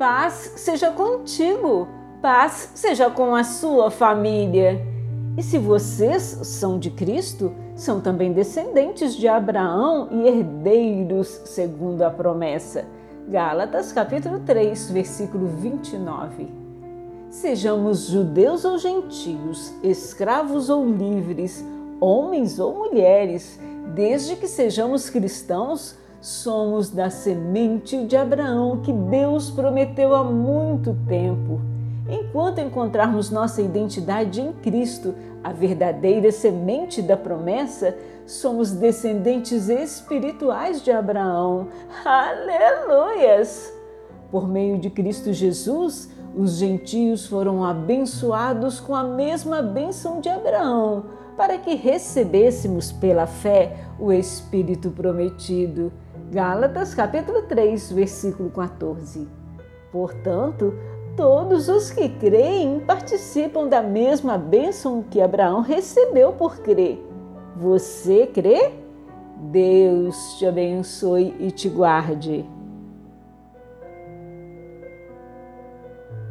Paz seja contigo, paz seja com a sua família. E se vocês são de Cristo, são também descendentes de Abraão e herdeiros segundo a promessa. Gálatas capítulo 3, versículo 29. Sejamos judeus ou gentios, escravos ou livres, homens ou mulheres, desde que sejamos cristãos, somos da semente de Abraão que Deus prometeu há muito tempo. Enquanto encontrarmos nossa identidade em Cristo, a verdadeira semente da promessa, somos descendentes espirituais de Abraão. Aleluias! Por meio de Cristo Jesus, os gentios foram abençoados com a mesma bênção de Abraão, para que recebêssemos pela fé o Espírito prometido. Gálatas capítulo 3, versículo 14. Portanto, todos os que creem participam da mesma bênção que Abraão recebeu por crer. Você crê? Deus te abençoe e te guarde.